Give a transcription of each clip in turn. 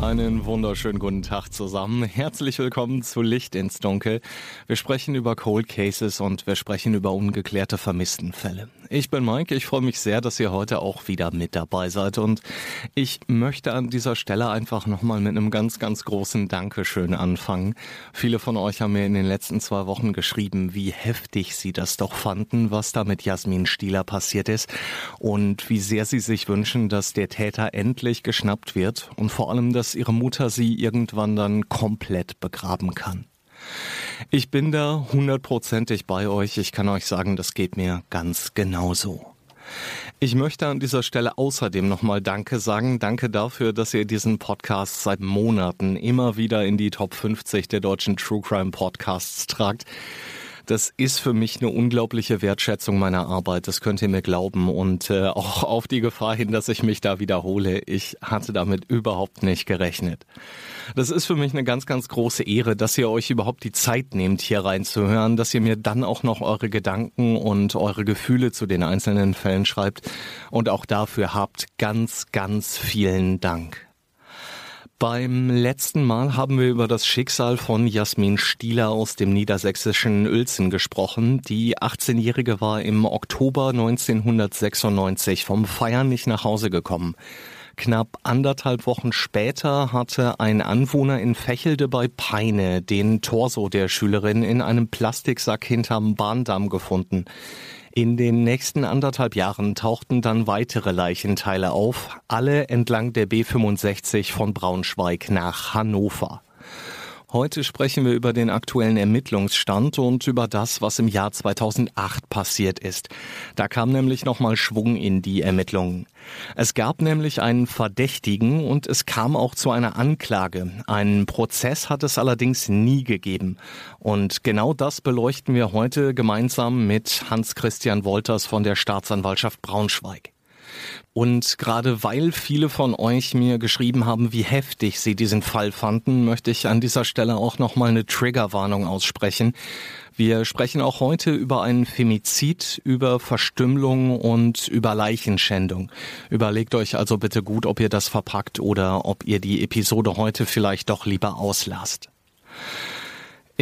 Einen wunderschönen guten Tag zusammen. Herzlich willkommen zu Licht ins Dunkel. Wir sprechen über Cold Cases und wir sprechen über ungeklärte Vermisstenfälle. Ich bin Mike, ich freue mich sehr, dass ihr heute auch wieder mit dabei seid und ich möchte an dieser Stelle einfach nochmal mit einem ganz, ganz großen Dankeschön anfangen. Viele von euch haben mir in den letzten zwei Wochen geschrieben, wie heftig sie das doch fanden, was da mit Jasmin Stieler passiert ist und wie sehr sie sich wünschen, dass der Täter endlich geschnappt wird und vor allem, dass ihre Mutter sie irgendwann dann komplett begraben kann. Ich bin da hundertprozentig bei euch. Ich kann euch sagen, das geht mir ganz genauso. Ich möchte an dieser Stelle außerdem nochmal Danke sagen. Danke dafür, dass ihr diesen Podcast seit Monaten immer wieder in die Top 50 der deutschen True Crime Podcasts tragt. Das ist für mich eine unglaubliche Wertschätzung meiner Arbeit, das könnt ihr mir glauben. Und äh, auch auf die Gefahr hin, dass ich mich da wiederhole, ich hatte damit überhaupt nicht gerechnet. Das ist für mich eine ganz, ganz große Ehre, dass ihr euch überhaupt die Zeit nehmt, hier reinzuhören, dass ihr mir dann auch noch eure Gedanken und eure Gefühle zu den einzelnen Fällen schreibt. Und auch dafür habt ganz, ganz vielen Dank. Beim letzten Mal haben wir über das Schicksal von Jasmin Stieler aus dem niedersächsischen Uelzen gesprochen. Die 18-Jährige war im Oktober 1996 vom Feiern nicht nach Hause gekommen. Knapp anderthalb Wochen später hatte ein Anwohner in Fächelde bei Peine den Torso der Schülerin in einem Plastiksack hinterm Bahndamm gefunden. In den nächsten anderthalb Jahren tauchten dann weitere Leichenteile auf, alle entlang der B65 von Braunschweig nach Hannover. Heute sprechen wir über den aktuellen Ermittlungsstand und über das, was im Jahr 2008 passiert ist. Da kam nämlich nochmal Schwung in die Ermittlungen. Es gab nämlich einen Verdächtigen und es kam auch zu einer Anklage. Einen Prozess hat es allerdings nie gegeben. Und genau das beleuchten wir heute gemeinsam mit Hans-Christian Wolters von der Staatsanwaltschaft Braunschweig. Und gerade weil viele von euch mir geschrieben haben, wie heftig sie diesen Fall fanden, möchte ich an dieser Stelle auch nochmal eine Triggerwarnung aussprechen. Wir sprechen auch heute über einen Femizid, über Verstümmelung und über Leichenschändung. Überlegt euch also bitte gut, ob ihr das verpackt oder ob ihr die Episode heute vielleicht doch lieber auslasst.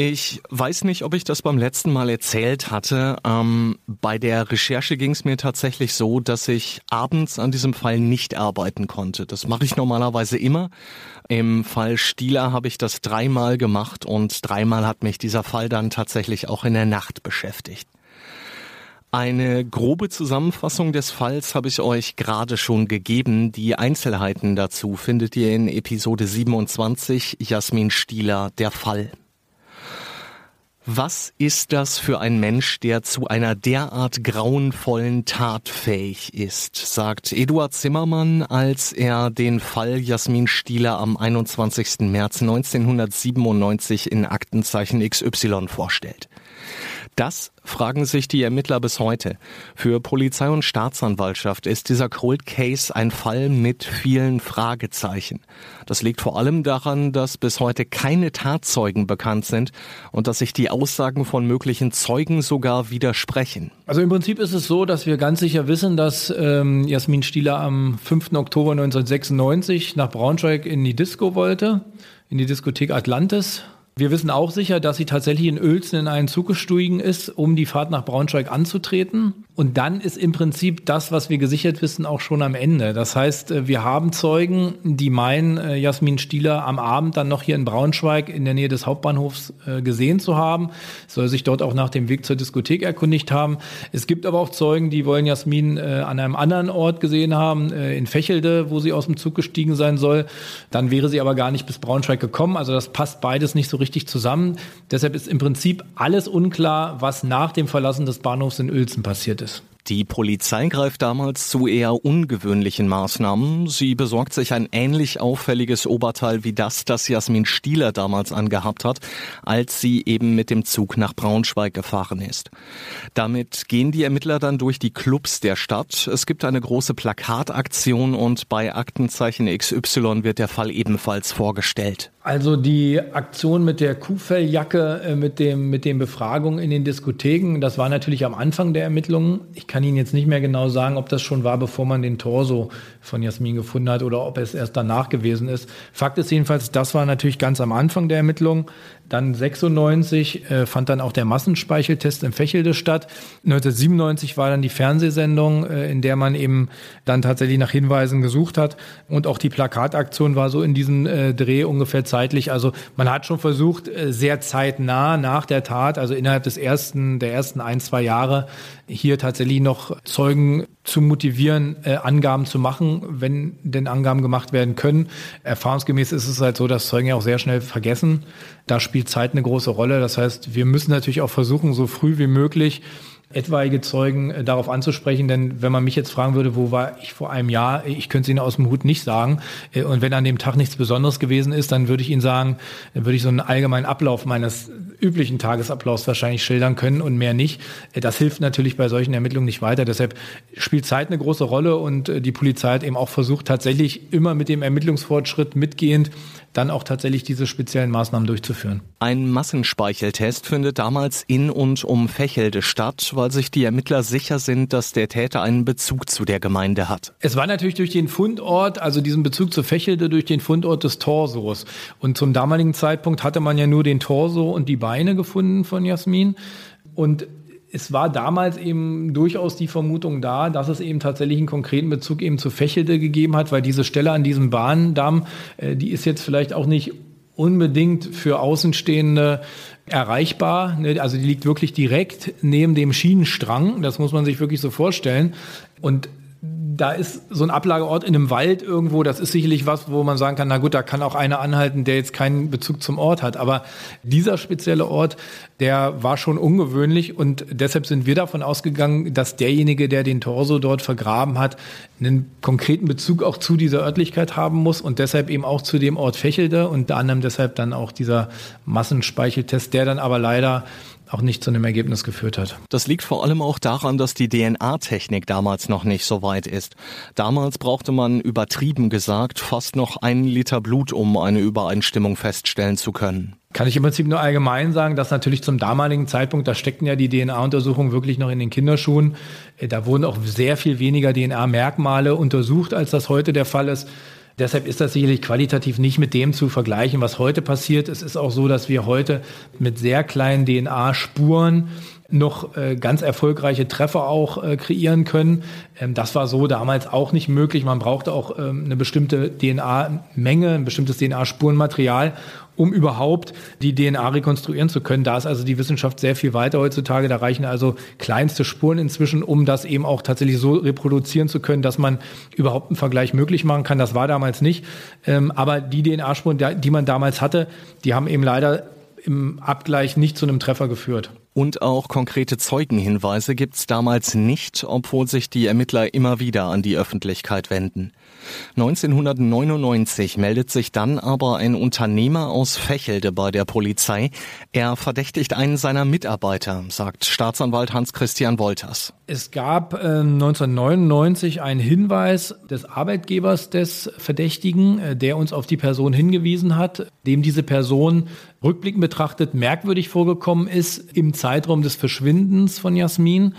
Ich weiß nicht, ob ich das beim letzten Mal erzählt hatte. Ähm, bei der Recherche ging es mir tatsächlich so, dass ich abends an diesem Fall nicht arbeiten konnte. Das mache ich normalerweise immer. Im Fall Stieler habe ich das dreimal gemacht und dreimal hat mich dieser Fall dann tatsächlich auch in der Nacht beschäftigt. Eine grobe Zusammenfassung des Falls habe ich euch gerade schon gegeben. Die Einzelheiten dazu findet ihr in Episode 27 Jasmin Stieler, der Fall. Was ist das für ein Mensch, der zu einer derart grauenvollen Tat fähig ist, sagt Eduard Zimmermann, als er den Fall Jasmin Stieler am 21. März 1997 in Aktenzeichen XY vorstellt. Das fragen sich die Ermittler bis heute. Für Polizei und Staatsanwaltschaft ist dieser Cold Case ein Fall mit vielen Fragezeichen. Das liegt vor allem daran, dass bis heute keine Tatzeugen bekannt sind und dass sich die Aussagen von möglichen Zeugen sogar widersprechen. Also im Prinzip ist es so, dass wir ganz sicher wissen, dass ähm, Jasmin Stieler am 5. Oktober 1996 nach Braunschweig in die Disco wollte, in die Diskothek Atlantis wir wissen auch sicher, dass sie tatsächlich in Uelzen in einen Zug gestiegen ist, um die Fahrt nach Braunschweig anzutreten. Und dann ist im Prinzip das, was wir gesichert wissen, auch schon am Ende. Das heißt, äh, wir haben Zeugen, die meinen, äh, Jasmin Stieler am Abend dann noch hier in Braunschweig in der Nähe des Hauptbahnhofs äh, gesehen zu haben, soll sich dort auch nach dem Weg zur Diskothek erkundigt haben. Es gibt aber auch Zeugen, die wollen Jasmin an einem anderen Ort gesehen haben, in Fächelde, wo sie aus dem Zug gestiegen sein soll. Dann wäre sie aber gar nicht bis Braunschweig gekommen. Also das passt beides nicht so richtig zusammen. Deshalb ist im Prinzip alles unklar, was nach dem Verlassen des Bahnhofs in Uelzen passiert ist. Die Polizei greift damals zu eher ungewöhnlichen Maßnahmen. Sie besorgt sich ein ähnlich auffälliges Oberteil wie das, das Jasmin Stieler damals angehabt hat, als sie eben mit dem Zug nach Braunschweig gefahren ist. Damit gehen die Ermittler dann durch die Clubs der Stadt. Es gibt eine große Plakataktion und bei Aktenzeichen XY wird der Fall ebenfalls vorgestellt. Also die Aktion mit der Kuhfelljacke, äh, mit dem, mit den Befragungen in den Diskotheken, das war natürlich am Anfang der Ermittlungen. Ich kann Ihnen jetzt nicht mehr genau sagen, ob das schon war, bevor man den Torso von Jasmin gefunden hat oder ob es erst danach gewesen ist. Fakt ist jedenfalls, das war natürlich ganz am Anfang der Ermittlungen. Dann 96 äh, fand dann auch der Massenspeicheltest in Fächelde statt. 1997 war dann die Fernsehsendung, äh, in der man eben dann tatsächlich nach Hinweisen gesucht hat. Und auch die Plakataktion war so in diesem äh, Dreh ungefähr zeitlich. Also man hat schon versucht, äh, sehr zeitnah nach der Tat, also innerhalb des ersten, der ersten ein, zwei Jahre, hier tatsächlich noch Zeugen zu motivieren, äh, Angaben zu machen, wenn denn Angaben gemacht werden können. Erfahrungsgemäß ist es halt so, dass Zeugen ja auch sehr schnell vergessen. Da spielt Zeit eine große Rolle. Das heißt, wir müssen natürlich auch versuchen, so früh wie möglich etwaige Zeugen äh, darauf anzusprechen, denn wenn man mich jetzt fragen würde, wo war ich vor einem Jahr, ich könnte es Ihnen aus dem Hut nicht sagen. Äh, und wenn an dem Tag nichts Besonderes gewesen ist, dann würde ich Ihnen sagen, dann würde ich so einen allgemeinen Ablauf meines üblichen Tagesablaufs wahrscheinlich schildern können und mehr nicht. Äh, das hilft natürlich bei solchen Ermittlungen nicht weiter. Deshalb spielt Zeit eine große Rolle und die Polizei hat eben auch versucht, tatsächlich immer mit dem Ermittlungsfortschritt mitgehend dann auch tatsächlich diese speziellen Maßnahmen durchzuführen. Ein Massenspeicheltest findet damals in und um Fächelde statt, weil sich die Ermittler sicher sind, dass der Täter einen Bezug zu der Gemeinde hat. Es war natürlich durch den Fundort, also diesen Bezug zu Fächelde, durch den Fundort des Torsos. Und zum damaligen Zeitpunkt hatte man ja nur den Torso und die Beine gefunden von Jasmin. Und es war damals eben durchaus die Vermutung da, dass es eben tatsächlich einen konkreten Bezug eben zu Fächelde gegeben hat, weil diese Stelle an diesem Bahndamm, äh, die ist jetzt vielleicht auch nicht unbedingt für Außenstehende erreichbar. Ne? Also die liegt wirklich direkt neben dem Schienenstrang. Das muss man sich wirklich so vorstellen. Und da ist so ein Ablageort in einem Wald irgendwo, das ist sicherlich was, wo man sagen kann, na gut, da kann auch einer anhalten, der jetzt keinen Bezug zum Ort hat. Aber dieser spezielle Ort, der war schon ungewöhnlich und deshalb sind wir davon ausgegangen, dass derjenige, der den Torso dort vergraben hat, einen konkreten Bezug auch zu dieser Örtlichkeit haben muss und deshalb eben auch zu dem Ort Fächelde und unter anderem deshalb dann auch dieser Massenspeicheltest, der dann aber leider auch nicht zu einem Ergebnis geführt hat. Das liegt vor allem auch daran, dass die DNA-Technik damals noch nicht so weit ist. Damals brauchte man übertrieben gesagt fast noch einen Liter Blut, um eine Übereinstimmung feststellen zu können. Kann ich im Prinzip nur allgemein sagen, dass natürlich zum damaligen Zeitpunkt, da steckten ja die DNA-Untersuchungen wirklich noch in den Kinderschuhen. Äh, da wurden auch sehr viel weniger DNA-Merkmale untersucht, als das heute der Fall ist. Deshalb ist das sicherlich qualitativ nicht mit dem zu vergleichen, was heute passiert. Es ist auch so, dass wir heute mit sehr kleinen DNA-Spuren noch äh, ganz erfolgreiche Treffer auch äh, kreieren können. Ähm, das war so damals auch nicht möglich. Man brauchte auch ähm, eine bestimmte DNA-Menge, ein bestimmtes DNA-Spurenmaterial, um überhaupt die DNA rekonstruieren zu können. Da ist also die Wissenschaft sehr viel weiter heutzutage. Da reichen also kleinste Spuren inzwischen, um das eben auch tatsächlich so reproduzieren zu können, dass man überhaupt einen Vergleich möglich machen kann. Das war damals nicht. Ähm, aber die DNA-Spuren, die man damals hatte, die haben eben leider im Abgleich nicht zu einem Treffer geführt. Und auch konkrete Zeugenhinweise gibt's damals nicht, obwohl sich die Ermittler immer wieder an die Öffentlichkeit wenden. 1999 meldet sich dann aber ein Unternehmer aus Fächelde bei der Polizei. Er verdächtigt einen seiner Mitarbeiter, sagt Staatsanwalt Hans-Christian Wolters. Es gab äh, 1999 einen Hinweis des Arbeitgebers des Verdächtigen, äh, der uns auf die Person hingewiesen hat, dem diese Person rückblickend betrachtet merkwürdig vorgekommen ist im Zeitraum des Verschwindens von Jasmin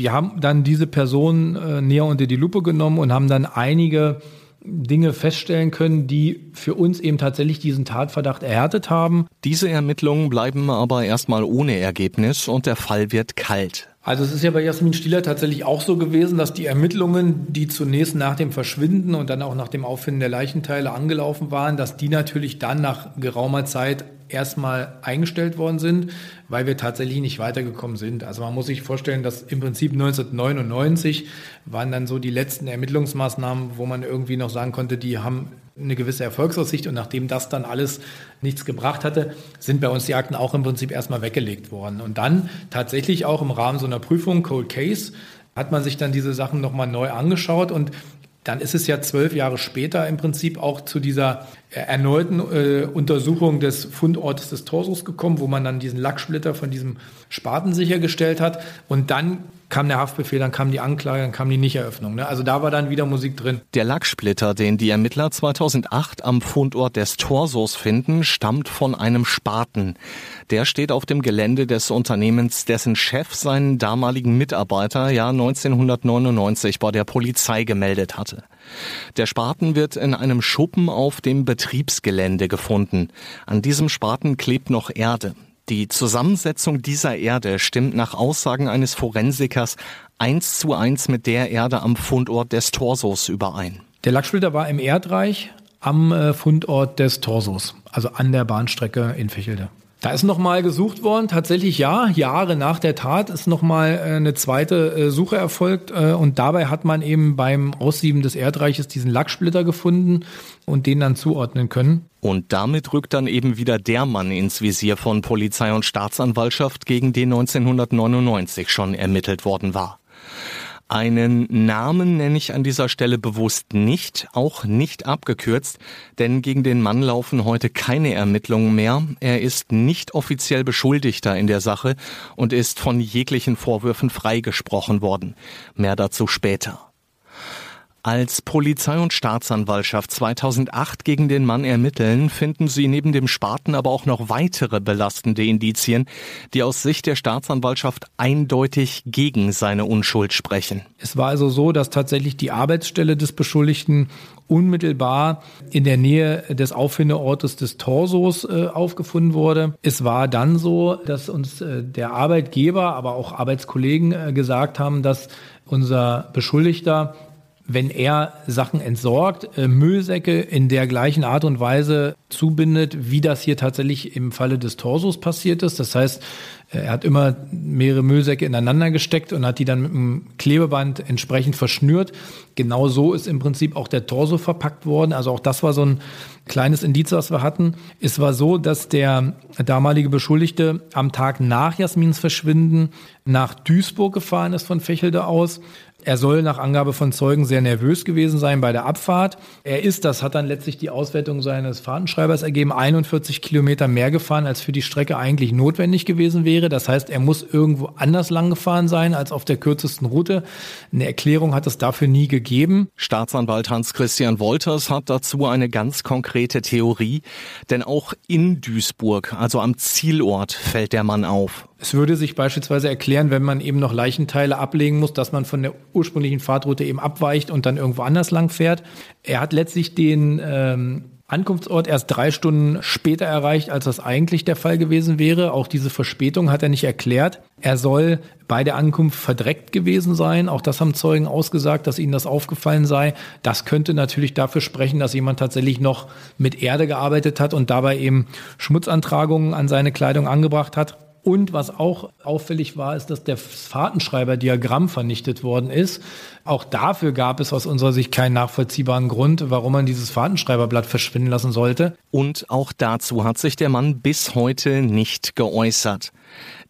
wir haben dann diese Person äh, näher unter die Lupe genommen und haben dann einige Dinge feststellen können, die für uns eben tatsächlich diesen Tatverdacht erhärtet haben. Diese Ermittlungen bleiben aber erstmal ohne Ergebnis und der Fall wird kalt. Also es ist ja bei Jasmin Stieler tatsächlich auch so gewesen, dass die Ermittlungen, die zunächst nach dem Verschwinden und dann auch nach dem Auffinden der Leichenteile angelaufen waren, dass die natürlich dann nach geraumer Zeit erstmal eingestellt worden sind, weil wir tatsächlich nicht weitergekommen sind. Also man muss sich vorstellen, dass im Prinzip 1999 waren dann so die letzten Ermittlungsmaßnahmen, wo man irgendwie noch sagen konnte, die haben eine gewisse Erfolgsaussicht und nachdem das dann alles nichts gebracht hatte, sind bei uns die Akten auch im Prinzip erstmal weggelegt worden. Und dann tatsächlich auch im Rahmen so einer Prüfung, Cold Case, hat man sich dann diese Sachen nochmal neu angeschaut und dann ist es ja zwölf Jahre später im Prinzip auch zu dieser äh, erneuten äh, Untersuchung des Fundortes des Torsos gekommen, wo man dann diesen Lacksplitter von diesem Spaten sichergestellt hat. Und dann kam der Haftbefehl, dann kam die Anklage, dann kam die Nichteröffnung. Ne? Also da war dann wieder Musik drin. Der Lacksplitter, den die Ermittler 2008 am Fundort des Torsos finden, stammt von einem Spaten. Der steht auf dem Gelände des Unternehmens, dessen Chef seinen damaligen Mitarbeiter ja 1999 bei der Polizei gemeldet hatte. Der Spaten wird in einem Schuppen auf dem Betriebsgelände gefunden. An diesem Spaten klebt noch Erde. Die Zusammensetzung dieser Erde stimmt nach Aussagen eines Forensikers eins zu eins mit der Erde am Fundort des Torsos überein. Der Lacksplitter war im Erdreich am äh, Fundort des Torsos, also an der Bahnstrecke in Fichelde. Da ist nochmal gesucht worden, tatsächlich ja, Jahre nach der Tat ist nochmal äh, eine zweite äh, Suche erfolgt äh, und dabei hat man eben beim Aussieben des Erdreiches diesen Lacksplitter gefunden und den dann zuordnen können. Und damit rückt dann eben wieder der Mann ins Visier von Polizei und Staatsanwaltschaft, gegen den 1999 schon ermittelt worden war. Einen Namen nenne ich an dieser Stelle bewusst nicht, auch nicht abgekürzt, denn gegen den Mann laufen heute keine Ermittlungen mehr. Er ist nicht offiziell Beschuldigter in der Sache und ist von jeglichen Vorwürfen freigesprochen worden. Mehr dazu später. Als Polizei und Staatsanwaltschaft 2008 gegen den Mann ermitteln, finden sie neben dem Spaten aber auch noch weitere belastende Indizien, die aus Sicht der Staatsanwaltschaft eindeutig gegen seine Unschuld sprechen. Es war also so, dass tatsächlich die Arbeitsstelle des Beschuldigten unmittelbar in der Nähe des Auffindeortes des Torsos äh, aufgefunden wurde. Es war dann so, dass uns äh, der Arbeitgeber, aber auch Arbeitskollegen äh, gesagt haben, dass unser Beschuldigter wenn er Sachen entsorgt, äh, Müllsäcke in der gleichen Art und Weise zubindet, wie das hier tatsächlich im Falle des Torsos passiert ist. Das heißt, äh, er hat immer mehrere Müllsäcke ineinander gesteckt und hat die dann mit einem Klebeband entsprechend verschnürt. Genau so ist im Prinzip auch der Torso verpackt worden. Also auch das war so ein kleines Indiz, was wir hatten. Es war so, dass der damalige Beschuldigte am Tag nach Jasmins Verschwinden nach Duisburg gefahren ist von Fächelde aus er soll nach Angabe von Zeugen sehr nervös gewesen sein bei der Abfahrt. Er ist, das hat dann letztlich die Auswertung seines Fahrtenschreibers ergeben, 41 Kilometer mehr gefahren, als für die Strecke eigentlich notwendig gewesen wäre. Das heißt, er muss irgendwo anders lang gefahren sein als auf der kürzesten Route. Eine Erklärung hat es dafür nie gegeben. Staatsanwalt Hans-Christian Wolters hat dazu eine ganz konkrete Theorie. Denn auch in Duisburg, also am Zielort, fällt der Mann auf. Es würde sich beispielsweise erklären, wenn man eben noch Leichenteile ablegen muss, dass man von der ursprünglichen Fahrtroute eben abweicht und dann irgendwo anders lang fährt. Er hat letztlich den ähm, Ankunftsort erst drei Stunden später erreicht, als das eigentlich der Fall gewesen wäre. Auch diese Verspätung hat er nicht erklärt. Er soll bei der Ankunft verdreckt gewesen sein. Auch das haben Zeugen ausgesagt, dass ihnen das aufgefallen sei. Das könnte natürlich dafür sprechen, dass jemand tatsächlich noch mit Erde gearbeitet hat und dabei eben Schmutzantragungen an seine Kleidung angebracht hat. Und was auch auffällig war, ist, dass der Fahrtenschreiber-Diagramm vernichtet worden ist. Auch dafür gab es aus unserer Sicht keinen nachvollziehbaren Grund, warum man dieses Fahrtenschreiberblatt verschwinden lassen sollte. Und auch dazu hat sich der Mann bis heute nicht geäußert.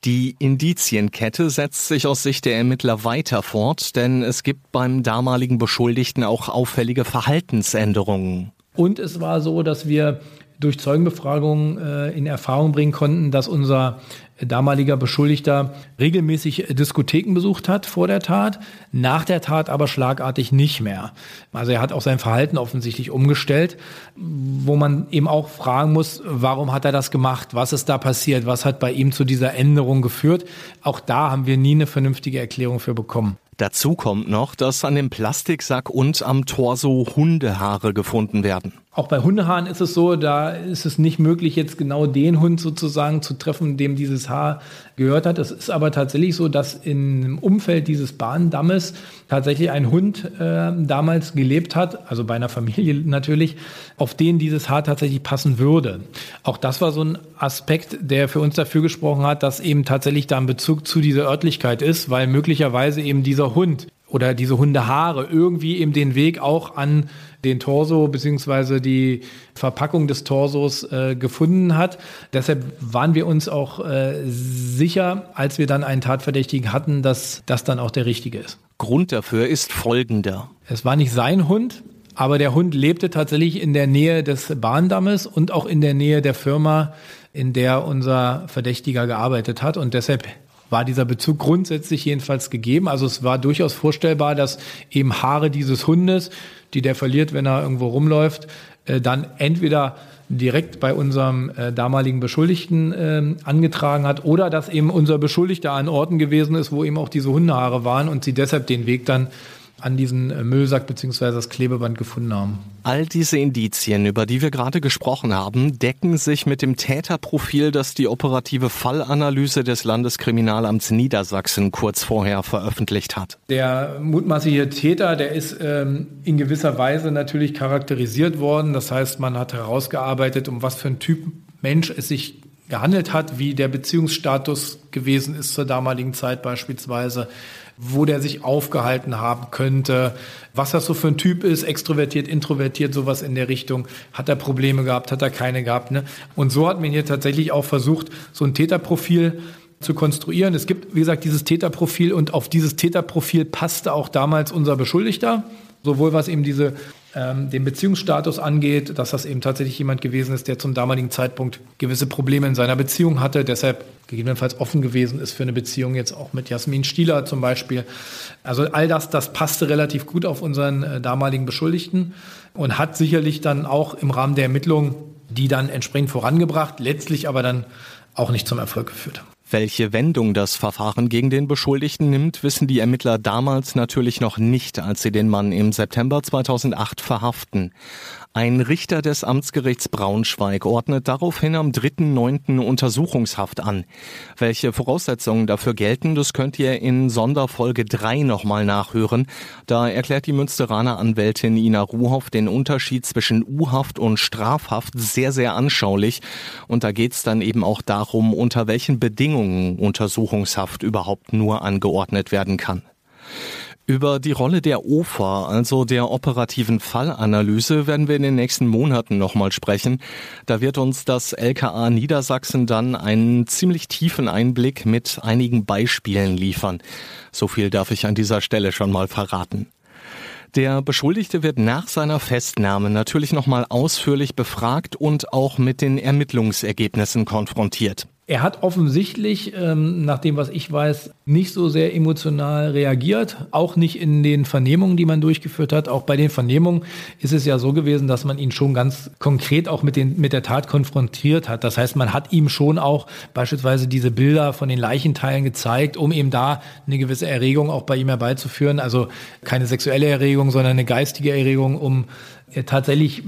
Die Indizienkette setzt sich aus Sicht der Ermittler weiter fort, denn es gibt beim damaligen Beschuldigten auch auffällige Verhaltensänderungen. Und es war so, dass wir durch Zeugenbefragungen äh, in Erfahrung bringen konnten, dass unser damaliger Beschuldigter regelmäßig Diskotheken besucht hat vor der Tat, nach der Tat aber schlagartig nicht mehr. Also er hat auch sein Verhalten offensichtlich umgestellt, wo man eben auch fragen muss, warum hat er das gemacht? Was ist da passiert? Was hat bei ihm zu dieser Änderung geführt? Auch da haben wir nie eine vernünftige Erklärung für bekommen. Dazu kommt noch, dass an dem Plastiksack und am Torso Hundehaare gefunden werden. Auch bei Hundehaaren ist es so, da ist es nicht möglich, jetzt genau den Hund sozusagen zu treffen, dem dieses Haar gehört hat. Es ist aber tatsächlich so, dass im Umfeld dieses Bahndammes tatsächlich ein Hund äh, damals gelebt hat, also bei einer Familie natürlich, auf den dieses Haar tatsächlich passen würde. Auch das war so ein Aspekt, der für uns dafür gesprochen hat, dass eben tatsächlich da ein Bezug zu dieser Örtlichkeit ist, weil möglicherweise eben dieser Hund oder diese Hundehaare irgendwie eben den Weg auch an den Torso beziehungsweise die Verpackung des Torsos äh, gefunden hat. Deshalb waren wir uns auch äh, sicher, als wir dann einen Tatverdächtigen hatten, dass das dann auch der richtige ist. Grund dafür ist folgender. Es war nicht sein Hund, aber der Hund lebte tatsächlich in der Nähe des Bahndammes und auch in der Nähe der Firma, in der unser Verdächtiger gearbeitet hat. Und deshalb war dieser Bezug grundsätzlich jedenfalls gegeben. Also es war durchaus vorstellbar, dass eben Haare dieses Hundes, die der verliert, wenn er irgendwo rumläuft, äh, dann entweder direkt bei unserem äh, damaligen Beschuldigten äh, angetragen hat oder dass eben unser Beschuldigter an Orten gewesen ist, wo eben auch diese Hundehaare waren und sie deshalb den Weg dann an diesen äh, Müllsack bzw. das Klebeband gefunden haben. All diese Indizien, über die wir gerade gesprochen haben, decken sich mit dem Täterprofil, das die operative Fallanalyse des Landeskriminalamts Niedersachsen kurz vorher veröffentlicht hat. Der mutmaßliche Täter, der ist ähm, in gewisser Weise natürlich charakterisiert worden. Das heißt, man hat herausgearbeitet, um was für ein Typ Mensch es sich gehandelt hat, wie der Beziehungsstatus gewesen ist zur damaligen Zeit beispielsweise, wo der sich aufgehalten haben könnte, was das so für ein Typ ist, extrovertiert, introvertiert, sowas in der Richtung. Hat er Probleme gehabt, hat er keine gehabt. Ne? Und so hat man hier tatsächlich auch versucht, so ein Täterprofil zu konstruieren. Es gibt, wie gesagt, dieses Täterprofil und auf dieses Täterprofil passte auch damals unser Beschuldigter, sowohl was eben diese ähm, den Beziehungsstatus angeht, dass das eben tatsächlich jemand gewesen ist, der zum damaligen Zeitpunkt gewisse Probleme in seiner Beziehung hatte, deshalb gegebenenfalls offen gewesen ist für eine Beziehung jetzt auch mit Jasmin Stieler zum Beispiel. Also all das, das passte relativ gut auf unseren äh, damaligen Beschuldigten und hat sicherlich dann auch im Rahmen der Ermittlungen die dann entsprechend vorangebracht, letztlich aber dann auch nicht zum Erfolg geführt. Welche Wendung das Verfahren gegen den Beschuldigten nimmt, wissen die Ermittler damals natürlich noch nicht, als sie den Mann im September 2008 verhaften. Ein Richter des Amtsgerichts Braunschweig ordnet daraufhin am 3.9. Untersuchungshaft an. Welche Voraussetzungen dafür gelten, das könnt ihr in Sonderfolge 3 nochmal nachhören. Da erklärt die Münsteraner Anwältin Ina Ruhoff den Unterschied zwischen U-Haft und Strafhaft sehr, sehr anschaulich. Und da geht's dann eben auch darum, unter welchen Bedingungen Untersuchungshaft überhaupt nur angeordnet werden kann. Über die Rolle der OFA, also der operativen Fallanalyse, werden wir in den nächsten Monaten nochmal sprechen. Da wird uns das LKA Niedersachsen dann einen ziemlich tiefen Einblick mit einigen Beispielen liefern. So viel darf ich an dieser Stelle schon mal verraten. Der Beschuldigte wird nach seiner Festnahme natürlich nochmal ausführlich befragt und auch mit den Ermittlungsergebnissen konfrontiert. Er hat offensichtlich, ähm, nach dem, was ich weiß, nicht so sehr emotional reagiert, auch nicht in den Vernehmungen, die man durchgeführt hat. Auch bei den Vernehmungen ist es ja so gewesen, dass man ihn schon ganz konkret auch mit, den, mit der Tat konfrontiert hat. Das heißt, man hat ihm schon auch beispielsweise diese Bilder von den Leichenteilen gezeigt, um eben da eine gewisse Erregung auch bei ihm herbeizuführen. Also keine sexuelle Erregung, sondern eine geistige Erregung, um äh, tatsächlich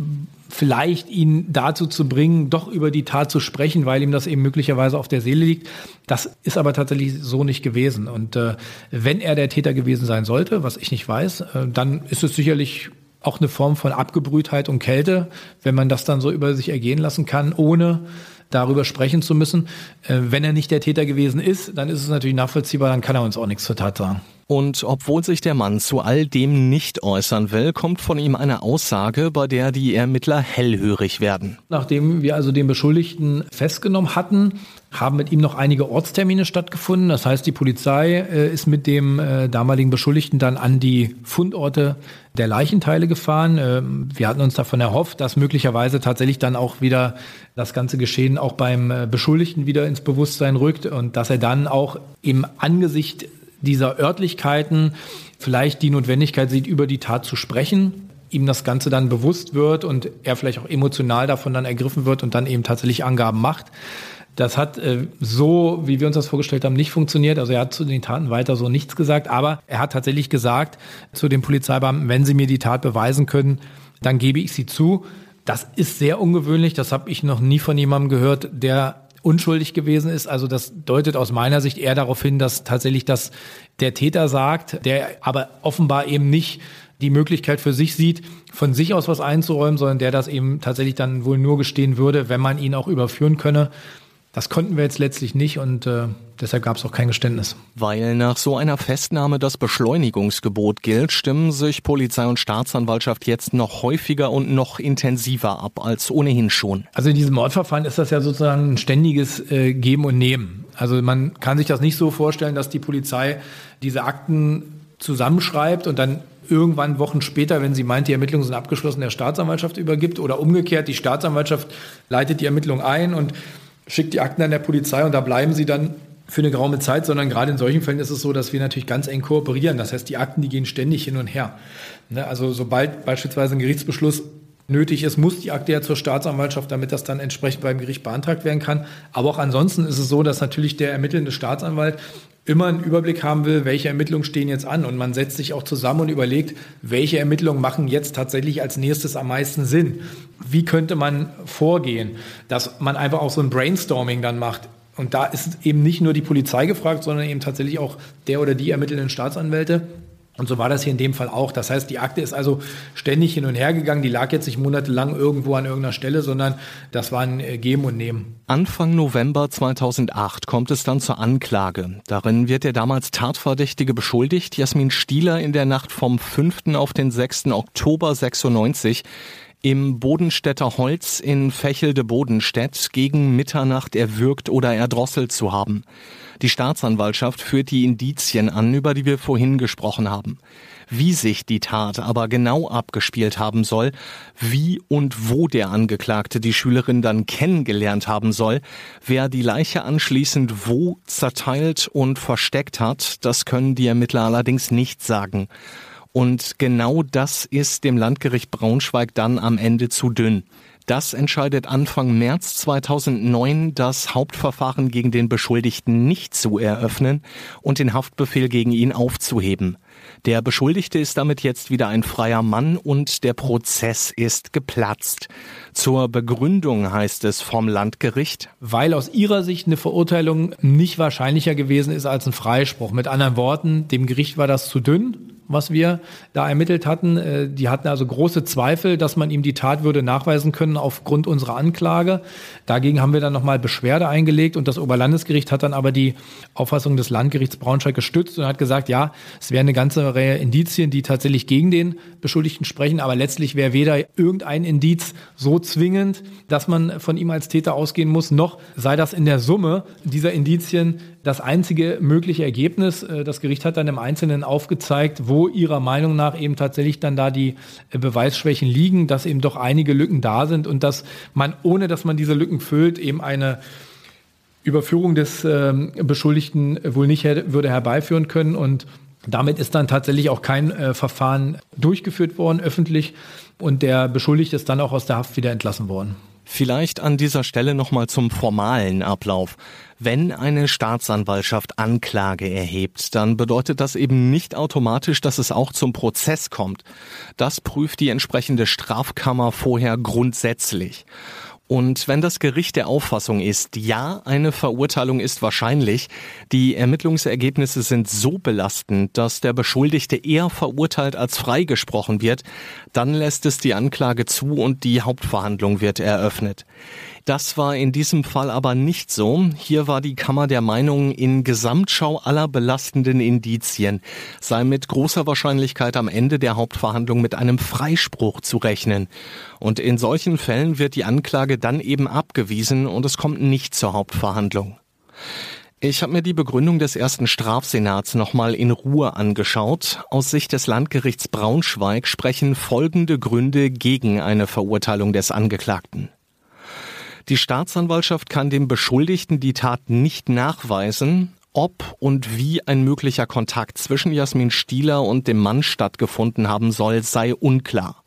vielleicht ihn dazu zu bringen, doch über die Tat zu sprechen, weil ihm das eben möglicherweise auf der Seele liegt. Das ist aber tatsächlich so nicht gewesen. Und äh, wenn er der Täter gewesen sein sollte, was ich nicht weiß, äh, dann ist es sicherlich auch eine Form von Abgebrühtheit und Kälte, wenn man das dann so über sich ergehen lassen kann, ohne darüber sprechen zu müssen. Äh, wenn er nicht der Täter gewesen ist, dann ist es natürlich nachvollziehbar, dann kann er uns auch nichts zur Tat sagen. Und obwohl sich der Mann zu all dem nicht äußern will, kommt von ihm eine Aussage, bei der die Ermittler hellhörig werden. Nachdem wir also den Beschuldigten festgenommen hatten, haben mit ihm noch einige Ortstermine stattgefunden. Das heißt, die Polizei äh, ist mit dem äh, damaligen Beschuldigten dann an die Fundorte der Leichenteile gefahren. Äh, wir hatten uns davon erhofft, dass möglicherweise tatsächlich dann auch wieder das ganze Geschehen auch beim äh, Beschuldigten wieder ins Bewusstsein rückt und dass er dann auch im Angesicht dieser Örtlichkeiten vielleicht die Notwendigkeit sieht, über die Tat zu sprechen, ihm das Ganze dann bewusst wird und er vielleicht auch emotional davon dann ergriffen wird und dann eben tatsächlich Angaben macht. Das hat äh, so, wie wir uns das vorgestellt haben, nicht funktioniert. Also er hat zu den Taten weiter so nichts gesagt, aber er hat tatsächlich gesagt zu den Polizeibeamten, wenn sie mir die Tat beweisen können, dann gebe ich sie zu. Das ist sehr ungewöhnlich, das habe ich noch nie von jemandem gehört, der unschuldig gewesen ist. Also das deutet aus meiner Sicht eher darauf hin, dass tatsächlich das der Täter sagt, der aber offenbar eben nicht die Möglichkeit für sich sieht, von sich aus was einzuräumen, sondern der das eben tatsächlich dann wohl nur gestehen würde, wenn man ihn auch überführen könne. Das konnten wir jetzt letztlich nicht und äh, deshalb gab es auch kein Geständnis. Weil nach so einer Festnahme das Beschleunigungsgebot gilt, stimmen sich Polizei und Staatsanwaltschaft jetzt noch häufiger und noch intensiver ab als ohnehin schon. Also in diesem Mordverfahren ist das ja sozusagen ein ständiges äh, Geben und Nehmen. Also man kann sich das nicht so vorstellen, dass die Polizei diese Akten zusammenschreibt und dann irgendwann Wochen später, wenn sie meint, die Ermittlungen sind abgeschlossen, der Staatsanwaltschaft übergibt oder umgekehrt, die Staatsanwaltschaft leitet die Ermittlung ein und schickt die Akten an der Polizei und da bleiben sie dann für eine geraume Zeit, sondern gerade in solchen Fällen ist es so, dass wir natürlich ganz eng kooperieren. Das heißt, die Akten, die gehen ständig hin und her. Ne, also sobald beispielsweise ein Gerichtsbeschluss nötig ist, muss die Akte ja zur Staatsanwaltschaft, damit das dann entsprechend beim Gericht beantragt werden kann. Aber auch ansonsten ist es so, dass natürlich der ermittelnde Staatsanwalt immer einen Überblick haben will, welche Ermittlungen stehen jetzt an. Und man setzt sich auch zusammen und überlegt, welche Ermittlungen machen jetzt tatsächlich als nächstes am meisten Sinn. Wie könnte man vorgehen, dass man einfach auch so ein Brainstorming dann macht und da ist eben nicht nur die Polizei gefragt, sondern eben tatsächlich auch der oder die ermittelnden Staatsanwälte. Und so war das hier in dem Fall auch. Das heißt, die Akte ist also ständig hin und her gegangen. Die lag jetzt nicht monatelang irgendwo an irgendeiner Stelle, sondern das war ein äh, Geben und Nehmen. Anfang November 2008 kommt es dann zur Anklage. Darin wird der damals Tatverdächtige beschuldigt, Jasmin Stieler in der Nacht vom 5. auf den 6. Oktober 96 im Bodenstädter Holz in Fächelde Bodenstedt gegen Mitternacht erwürgt oder erdrosselt zu haben. Die Staatsanwaltschaft führt die Indizien an, über die wir vorhin gesprochen haben. Wie sich die Tat aber genau abgespielt haben soll, wie und wo der Angeklagte die Schülerin dann kennengelernt haben soll, wer die Leiche anschließend wo zerteilt und versteckt hat, das können die Ermittler allerdings nicht sagen. Und genau das ist dem Landgericht Braunschweig dann am Ende zu dünn. Das entscheidet Anfang März 2009, das Hauptverfahren gegen den Beschuldigten nicht zu eröffnen und den Haftbefehl gegen ihn aufzuheben. Der Beschuldigte ist damit jetzt wieder ein freier Mann und der Prozess ist geplatzt. Zur Begründung heißt es vom Landgericht, weil aus ihrer Sicht eine Verurteilung nicht wahrscheinlicher gewesen ist als ein Freispruch. Mit anderen Worten, dem Gericht war das zu dünn was wir da ermittelt hatten. Äh, die hatten also große Zweifel, dass man ihm die Tat würde nachweisen können aufgrund unserer Anklage. Dagegen haben wir dann nochmal Beschwerde eingelegt und das Oberlandesgericht hat dann aber die Auffassung des Landgerichts Braunschweig gestützt und hat gesagt, ja, es wäre eine ganze Reihe Indizien, die tatsächlich gegen den Beschuldigten sprechen, aber letztlich wäre weder irgendein Indiz so zwingend, dass man von ihm als Täter ausgehen muss, noch sei das in der Summe dieser Indizien das einzige mögliche Ergebnis. Äh, das Gericht hat dann im Einzelnen aufgezeigt, wo ihrer Meinung nach eben tatsächlich dann da die äh, Beweisschwächen liegen, dass eben doch einige Lücken da sind und dass man, ohne dass man diese Lücken füllt, eben eine Überführung des ähm, Beschuldigten wohl nicht würde herbeiführen können. Und damit ist dann tatsächlich auch kein äh, Verfahren durchgeführt worden, öffentlich. Und der Beschuldigte ist dann auch aus der Haft wieder entlassen worden. Vielleicht an dieser Stelle nochmal zum formalen Ablauf. Wenn eine Staatsanwaltschaft Anklage erhebt, dann bedeutet das eben nicht automatisch, dass es auch zum Prozess kommt. Das prüft die entsprechende Strafkammer vorher grundsätzlich. Und wenn das Gericht der Auffassung ist, ja, eine Verurteilung ist wahrscheinlich, die Ermittlungsergebnisse sind so belastend, dass der Beschuldigte eher verurteilt als freigesprochen wird, dann lässt es die Anklage zu und die Hauptverhandlung wird eröffnet. Das war in diesem Fall aber nicht so. Hier war die Kammer der Meinung, in Gesamtschau aller belastenden Indizien sei mit großer Wahrscheinlichkeit am Ende der Hauptverhandlung mit einem Freispruch zu rechnen. Und in solchen Fällen wird die Anklage dann eben abgewiesen und es kommt nicht zur Hauptverhandlung. Ich habe mir die Begründung des ersten Strafsenats nochmal in Ruhe angeschaut. Aus Sicht des Landgerichts Braunschweig sprechen folgende Gründe gegen eine Verurteilung des Angeklagten. Die Staatsanwaltschaft kann dem Beschuldigten die Tat nicht nachweisen, ob und wie ein möglicher Kontakt zwischen Jasmin Stieler und dem Mann stattgefunden haben soll, sei unklar.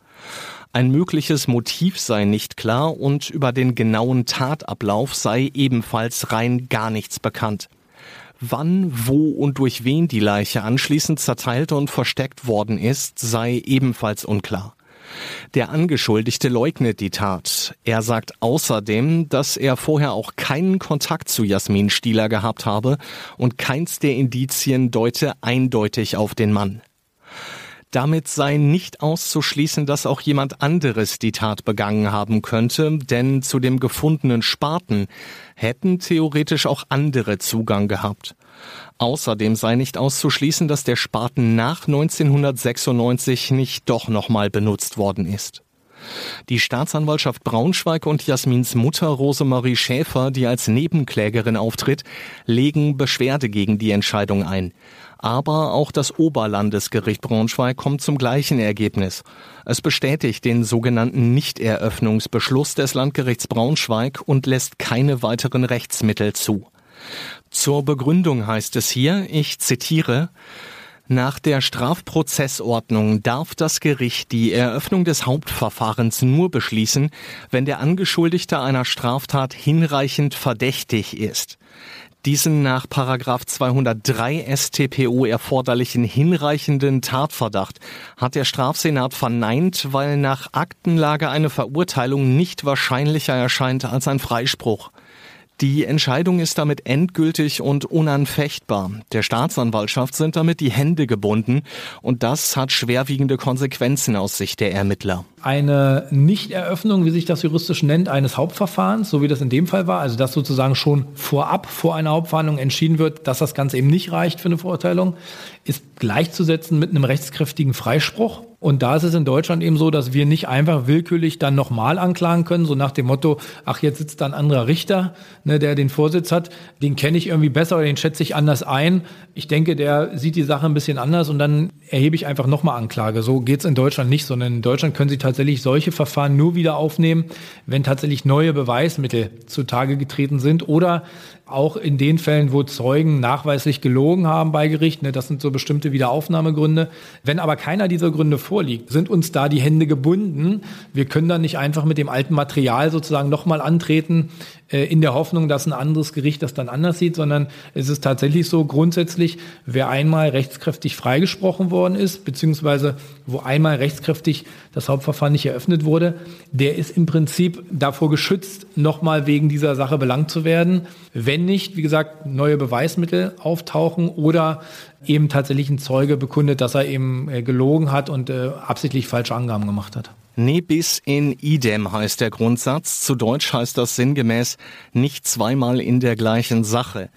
Ein mögliches Motiv sei nicht klar und über den genauen Tatablauf sei ebenfalls rein gar nichts bekannt. Wann, wo und durch wen die Leiche anschließend zerteilt und versteckt worden ist, sei ebenfalls unklar. Der Angeschuldigte leugnet die Tat. Er sagt außerdem, dass er vorher auch keinen Kontakt zu Jasmin Stieler gehabt habe und keins der Indizien deute eindeutig auf den Mann. Damit sei nicht auszuschließen, dass auch jemand anderes die Tat begangen haben könnte, denn zu dem gefundenen Spaten hätten theoretisch auch andere Zugang gehabt. Außerdem sei nicht auszuschließen, dass der Spaten nach 1996 nicht doch nochmal benutzt worden ist. Die Staatsanwaltschaft Braunschweig und Jasmins Mutter Rosemarie Schäfer, die als Nebenklägerin auftritt, legen Beschwerde gegen die Entscheidung ein. Aber auch das Oberlandesgericht Braunschweig kommt zum gleichen Ergebnis. Es bestätigt den sogenannten Nichteröffnungsbeschluss des Landgerichts Braunschweig und lässt keine weiteren Rechtsmittel zu. Zur Begründung heißt es hier, ich zitiere, nach der Strafprozessordnung darf das Gericht die Eröffnung des Hauptverfahrens nur beschließen, wenn der Angeschuldigte einer Straftat hinreichend verdächtig ist. Diesen nach 203 StPO erforderlichen hinreichenden Tatverdacht hat der Strafsenat verneint, weil nach Aktenlage eine Verurteilung nicht wahrscheinlicher erscheint als ein Freispruch. Die Entscheidung ist damit endgültig und unanfechtbar. Der Staatsanwaltschaft sind damit die Hände gebunden und das hat schwerwiegende Konsequenzen aus Sicht der Ermittler. Eine Nichteröffnung, wie sich das juristisch nennt, eines Hauptverfahrens, so wie das in dem Fall war, also dass sozusagen schon vorab vor einer Hauptverhandlung entschieden wird, dass das Ganze eben nicht reicht für eine Verurteilung, ist gleichzusetzen mit einem rechtskräftigen Freispruch. Und da ist es in Deutschland eben so, dass wir nicht einfach willkürlich dann nochmal anklagen können, so nach dem Motto, ach, jetzt sitzt da ein anderer Richter, ne, der den Vorsitz hat, den kenne ich irgendwie besser oder den schätze ich anders ein. Ich denke, der sieht die Sache ein bisschen anders und dann erhebe ich einfach nochmal Anklage. So geht's in Deutschland nicht, sondern in Deutschland können Sie tatsächlich solche Verfahren nur wieder aufnehmen, wenn tatsächlich neue Beweismittel zutage getreten sind oder auch in den Fällen, wo Zeugen nachweislich gelogen haben bei Gericht, ne, das sind so bestimmte Wiederaufnahmegründe. Wenn aber keiner dieser Gründe vorliegt, sind uns da die Hände gebunden. Wir können dann nicht einfach mit dem alten Material sozusagen nochmal antreten, äh, in der Hoffnung, dass ein anderes Gericht das dann anders sieht, sondern es ist tatsächlich so grundsätzlich, wer einmal rechtskräftig freigesprochen worden ist, beziehungsweise wo einmal rechtskräftig das Hauptverfahren nicht eröffnet wurde, der ist im Prinzip davor geschützt, nochmal wegen dieser Sache belangt zu werden, wenn nicht, wie gesagt, neue Beweismittel auftauchen oder eben tatsächlich ein Zeuge bekundet, dass er eben äh, gelogen hat und äh, absichtlich falsche Angaben gemacht hat. Ne bis in idem heißt der Grundsatz. Zu Deutsch heißt das sinngemäß nicht zweimal in der gleichen Sache.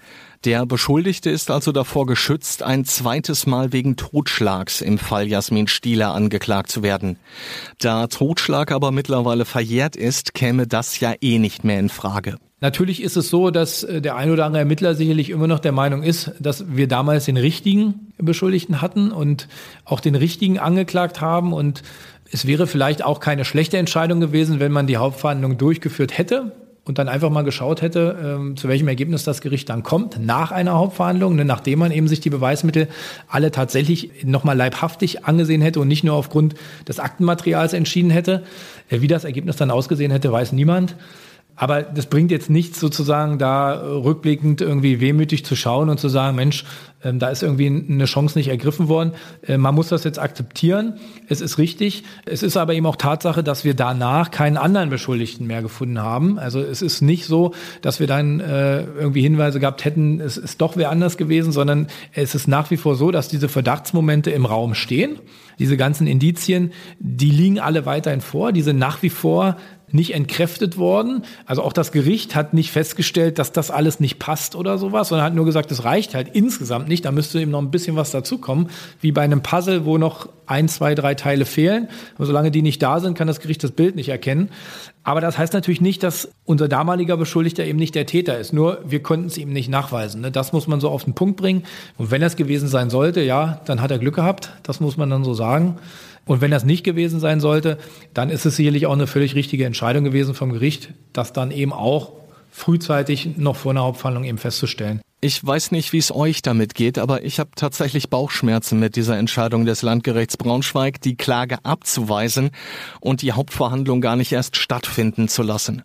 Der Beschuldigte ist also davor geschützt, ein zweites Mal wegen Totschlags im Fall Jasmin Stieler angeklagt zu werden. Da Totschlag aber mittlerweile verjährt ist, käme das ja eh nicht mehr in Frage. Natürlich ist es so, dass äh, der ein oder andere Ermittler sicherlich immer noch der Meinung ist, dass wir damals den richtigen Beschuldigten hatten und auch den richtigen angeklagt haben und es wäre vielleicht auch keine schlechte Entscheidung gewesen, wenn man die Hauptverhandlung durchgeführt hätte und dann einfach mal geschaut hätte, ähm, zu welchem Ergebnis das Gericht dann kommt nach einer Hauptverhandlung, ne, nachdem man eben sich die Beweismittel alle tatsächlich nochmal leibhaftig angesehen hätte und nicht nur aufgrund des Aktenmaterials entschieden hätte. Äh, wie das Ergebnis dann ausgesehen hätte, weiß niemand. Aber das bringt jetzt nichts sozusagen da rückblickend irgendwie wehmütig zu schauen und zu sagen, Mensch, ähm, da ist irgendwie eine Chance nicht ergriffen worden. Äh, man muss das jetzt akzeptieren. Es ist richtig. Es ist aber eben auch Tatsache, dass wir danach keinen anderen Beschuldigten mehr gefunden haben. Also es ist nicht so, dass wir dann äh, irgendwie Hinweise gehabt hätten, es ist doch wer anders gewesen, sondern es ist nach wie vor so, dass diese Verdachtsmomente im Raum stehen. Diese ganzen Indizien, die liegen alle weiterhin vor. Die sind nach wie vor nicht entkräftet worden. Also auch das Gericht hat nicht festgestellt, dass das alles nicht passt oder sowas, sondern hat nur gesagt, es reicht halt insgesamt nicht. Da müsste eben noch ein bisschen was dazukommen, wie bei einem Puzzle, wo noch ein, zwei, drei Teile fehlen. Aber solange die nicht da sind, kann das Gericht das Bild nicht erkennen. Aber das heißt natürlich nicht, dass unser damaliger Beschuldigter eben nicht der Täter ist. Nur wir konnten es ihm nicht nachweisen. Ne? Das muss man so auf den Punkt bringen. Und wenn es gewesen sein sollte, ja, dann hat er Glück gehabt. Das muss man dann so sagen. Und wenn das nicht gewesen sein sollte, dann ist es sicherlich auch eine völlig richtige Entscheidung gewesen vom Gericht, das dann eben auch frühzeitig noch vor einer Hauptverhandlung eben festzustellen. Ich weiß nicht, wie es euch damit geht, aber ich habe tatsächlich Bauchschmerzen mit dieser Entscheidung des Landgerichts Braunschweig, die Klage abzuweisen und die Hauptverhandlung gar nicht erst stattfinden zu lassen.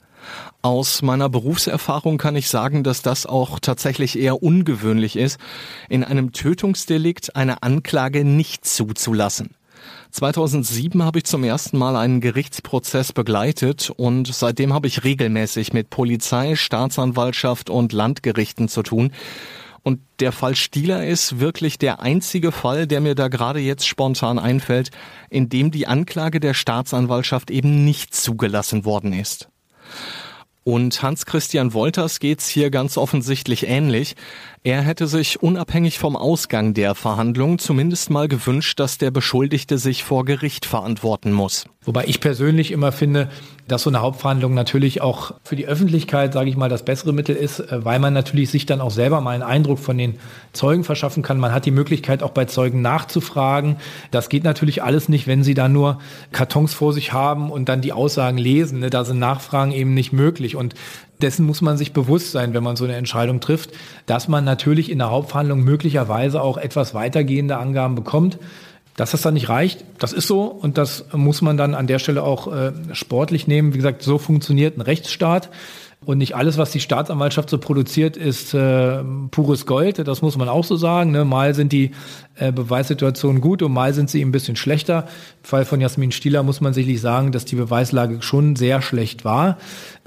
Aus meiner Berufserfahrung kann ich sagen, dass das auch tatsächlich eher ungewöhnlich ist, in einem Tötungsdelikt eine Anklage nicht zuzulassen. 2007 habe ich zum ersten Mal einen Gerichtsprozess begleitet und seitdem habe ich regelmäßig mit Polizei, Staatsanwaltschaft und Landgerichten zu tun. Und der Fall Stieler ist wirklich der einzige Fall, der mir da gerade jetzt spontan einfällt, in dem die Anklage der Staatsanwaltschaft eben nicht zugelassen worden ist. Und Hans-Christian Wolters geht's hier ganz offensichtlich ähnlich. Er hätte sich unabhängig vom Ausgang der Verhandlung zumindest mal gewünscht, dass der Beschuldigte sich vor Gericht verantworten muss. Wobei ich persönlich immer finde, dass so eine Hauptverhandlung natürlich auch für die Öffentlichkeit, sage ich mal, das bessere Mittel ist, äh, weil man natürlich sich dann auch selber mal einen Eindruck von den Zeugen verschaffen kann. Man hat die Möglichkeit, auch bei Zeugen nachzufragen. Das geht natürlich alles nicht, wenn sie da nur Kartons vor sich haben und dann die Aussagen lesen. Ne? Da sind Nachfragen eben nicht möglich. Und dessen muss man sich bewusst sein, wenn man so eine Entscheidung trifft, dass man natürlich in der Hauptverhandlung möglicherweise auch etwas weitergehende Angaben bekommt. Dass das dann nicht reicht, das ist so und das muss man dann an der Stelle auch äh, sportlich nehmen. Wie gesagt, so funktioniert ein Rechtsstaat. Und nicht alles, was die Staatsanwaltschaft so produziert, ist äh, pures Gold. Das muss man auch so sagen. Ne? Mal sind die äh, Beweissituationen gut und mal sind sie ein bisschen schlechter. Im Fall von Jasmin Stieler muss man sicherlich sagen, dass die Beweislage schon sehr schlecht war.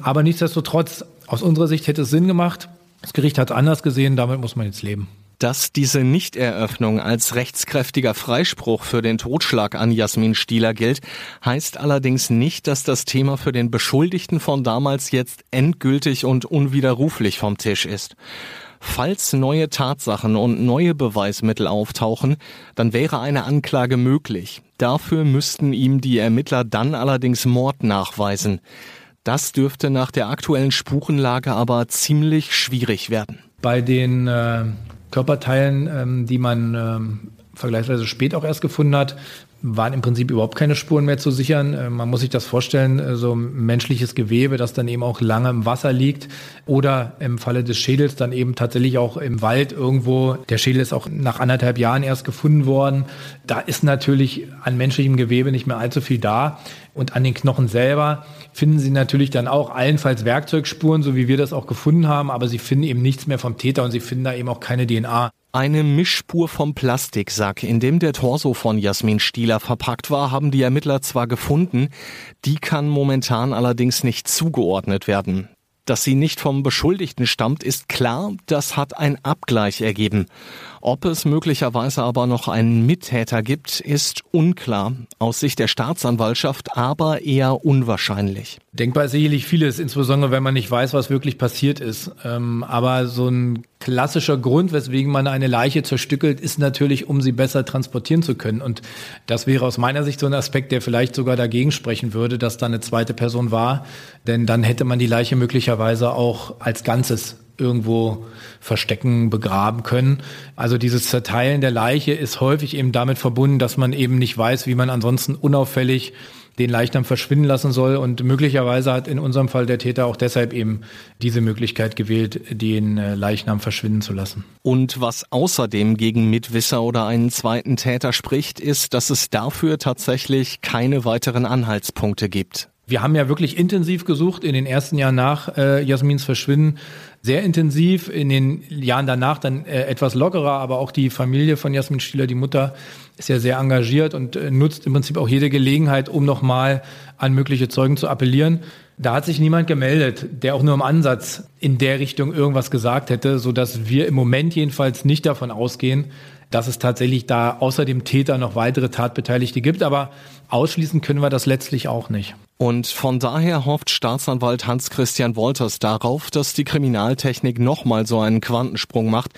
Aber nichtsdestotrotz, aus unserer Sicht hätte es Sinn gemacht. Das Gericht hat es anders gesehen, damit muss man jetzt leben. Dass diese Nichteröffnung als rechtskräftiger Freispruch für den Totschlag an Jasmin Stieler gilt, heißt allerdings nicht, dass das Thema für den Beschuldigten von damals jetzt endgültig und unwiderruflich vom Tisch ist. Falls neue Tatsachen und neue Beweismittel auftauchen, dann wäre eine Anklage möglich. Dafür müssten ihm die Ermittler dann allerdings Mord nachweisen. Das dürfte nach der aktuellen Spurenlage aber ziemlich schwierig werden. Bei den äh, Körperteilen, ähm, die man ähm, vergleichsweise spät auch erst gefunden hat, waren im Prinzip überhaupt keine Spuren mehr zu sichern. Äh, man muss sich das vorstellen, äh, so menschliches Gewebe, das dann eben auch lange im Wasser liegt oder im Falle des Schädels dann eben tatsächlich auch im Wald irgendwo. Der Schädel ist auch nach anderthalb Jahren erst gefunden worden. Da ist natürlich an menschlichem Gewebe nicht mehr allzu viel da. Und an den Knochen selber finden Sie natürlich dann auch allenfalls Werkzeugspuren, so wie wir das auch gefunden haben, aber Sie finden eben nichts mehr vom Täter und Sie finden da eben auch keine DNA. Eine Mischspur vom Plastiksack, in dem der Torso von Jasmin Stieler verpackt war, haben die Ermittler zwar gefunden, die kann momentan allerdings nicht zugeordnet werden. Dass sie nicht vom Beschuldigten stammt, ist klar, das hat ein Abgleich ergeben. Ob es möglicherweise aber noch einen Mittäter gibt, ist unklar. Aus Sicht der Staatsanwaltschaft aber eher unwahrscheinlich. Denkbar ist sicherlich vieles, insbesondere wenn man nicht weiß, was wirklich passiert ist. Ähm, aber so ein klassischer Grund, weswegen man eine Leiche zerstückelt, ist natürlich, um sie besser transportieren zu können. Und das wäre aus meiner Sicht so ein Aspekt, der vielleicht sogar dagegen sprechen würde, dass da eine zweite Person war. Denn dann hätte man die Leiche möglicherweise auch als Ganzes irgendwo verstecken, begraben können. Also dieses Zerteilen der Leiche ist häufig eben damit verbunden, dass man eben nicht weiß, wie man ansonsten unauffällig den Leichnam verschwinden lassen soll. Und möglicherweise hat in unserem Fall der Täter auch deshalb eben diese Möglichkeit gewählt, den äh, Leichnam verschwinden zu lassen. Und was außerdem gegen Mitwisser oder einen zweiten Täter spricht, ist, dass es dafür tatsächlich keine weiteren Anhaltspunkte gibt. Wir haben ja wirklich intensiv gesucht in den ersten Jahren nach äh, Jasmins Verschwinden. Sehr intensiv, in den Jahren danach dann äh, etwas lockerer, aber auch die Familie von Jasmin Stieler, die Mutter, ist ja sehr engagiert und äh, nutzt im Prinzip auch jede Gelegenheit, um nochmal an mögliche Zeugen zu appellieren. Da hat sich niemand gemeldet, der auch nur im Ansatz in der Richtung irgendwas gesagt hätte, so dass wir im Moment jedenfalls nicht davon ausgehen, dass es tatsächlich da außer dem Täter noch weitere Tatbeteiligte gibt. Aber ausschließen können wir das letztlich auch nicht. Und von daher hofft Staatsanwalt Hans-Christian Wolters darauf, dass die Kriminaltechnik nochmal so einen Quantensprung macht,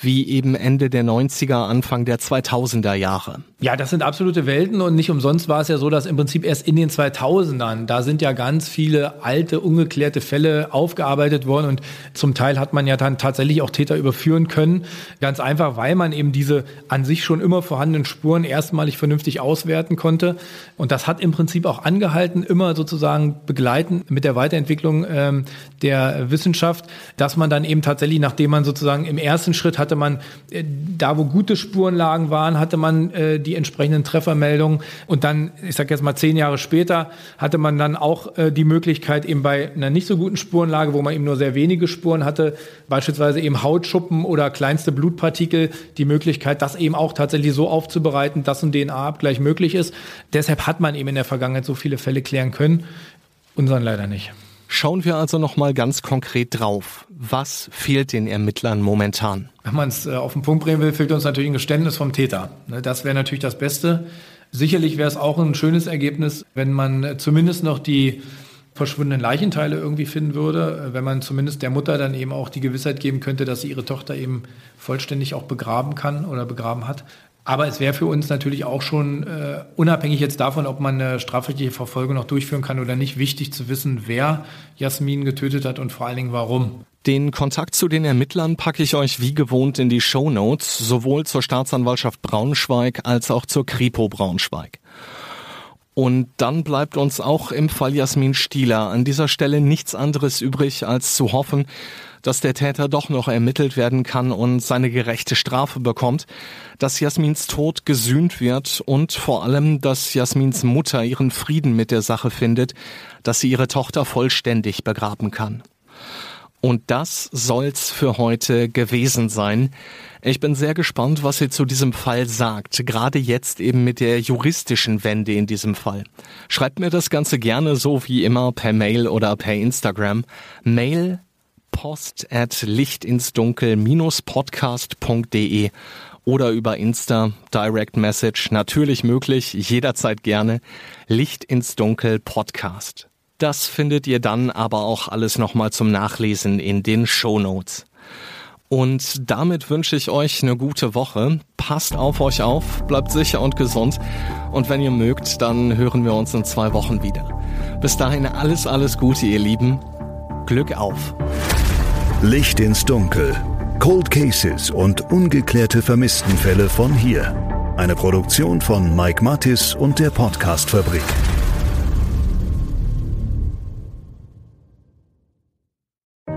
wie eben Ende der 90er, Anfang der 2000er Jahre. Ja, das sind absolute Welten und nicht umsonst war es ja so, dass im Prinzip erst in den 2000ern, da sind ja ganz viele alte, ungeklärte Fälle aufgearbeitet worden und zum Teil hat man ja dann tatsächlich auch Täter überführen können. Ganz einfach, weil man eben diese an sich schon immer vorhandenen Spuren erstmalig vernünftig auswerten konnte. Und das hat im Prinzip auch angehalten, immer sozusagen begleiten mit der Weiterentwicklung ähm, der Wissenschaft, dass man dann eben tatsächlich, nachdem man sozusagen im ersten Schritt hatte man, äh, da wo gute Spurenlagen waren, hatte man äh, die entsprechenden Treffermeldungen und dann, ich sage jetzt mal zehn Jahre später, hatte man dann auch äh, die Möglichkeit eben bei einer nicht so guten Spurenlage, wo man eben nur sehr wenige Spuren hatte, beispielsweise eben Hautschuppen oder kleinste Blutpartikel, die Möglichkeit, das eben auch tatsächlich so aufzubereiten, dass ein DNA-Abgleich möglich ist. Deshalb hat man eben in der Vergangenheit so viele Fälle klären können, unseren leider nicht. Schauen wir also noch mal ganz konkret drauf. Was fehlt den Ermittlern momentan? Wenn man es äh, auf den Punkt bringen will, fehlt uns natürlich ein Geständnis vom Täter. Ne, das wäre natürlich das Beste. Sicherlich wäre es auch ein schönes Ergebnis, wenn man äh, zumindest noch die verschwundenen Leichenteile irgendwie finden würde, wenn man zumindest der Mutter dann eben auch die Gewissheit geben könnte, dass sie ihre Tochter eben vollständig auch begraben kann oder begraben hat. Aber es wäre für uns natürlich auch schon, äh, unabhängig jetzt davon, ob man eine strafrechtliche Verfolgung noch durchführen kann oder nicht, wichtig zu wissen, wer Jasmin getötet hat und vor allen Dingen warum. Den Kontakt zu den Ermittlern packe ich euch wie gewohnt in die Show Notes, sowohl zur Staatsanwaltschaft Braunschweig als auch zur Kripo Braunschweig. Und dann bleibt uns auch im Fall Jasmin Stieler an dieser Stelle nichts anderes übrig, als zu hoffen, dass der Täter doch noch ermittelt werden kann und seine gerechte Strafe bekommt, dass Jasmins Tod gesühnt wird und vor allem, dass Jasmins Mutter ihren Frieden mit der Sache findet, dass sie ihre Tochter vollständig begraben kann. Und das soll's für heute gewesen sein. Ich bin sehr gespannt, was ihr zu diesem Fall sagt, gerade jetzt eben mit der juristischen Wende in diesem Fall. Schreibt mir das Ganze gerne so wie immer per Mail oder per Instagram. Mail post at lichtinsdunkel-podcast.de oder über Insta Direct Message natürlich möglich, jederzeit gerne Licht ins Dunkel Podcast. Das findet ihr dann aber auch alles nochmal zum Nachlesen in den Show Notes. Und damit wünsche ich euch eine gute Woche. Passt auf euch auf, bleibt sicher und gesund. Und wenn ihr mögt, dann hören wir uns in zwei Wochen wieder. Bis dahin alles, alles Gute, ihr Lieben. Glück auf. Licht ins Dunkel. Cold Cases und ungeklärte Vermisstenfälle von hier. Eine Produktion von Mike Mattis und der Podcastfabrik.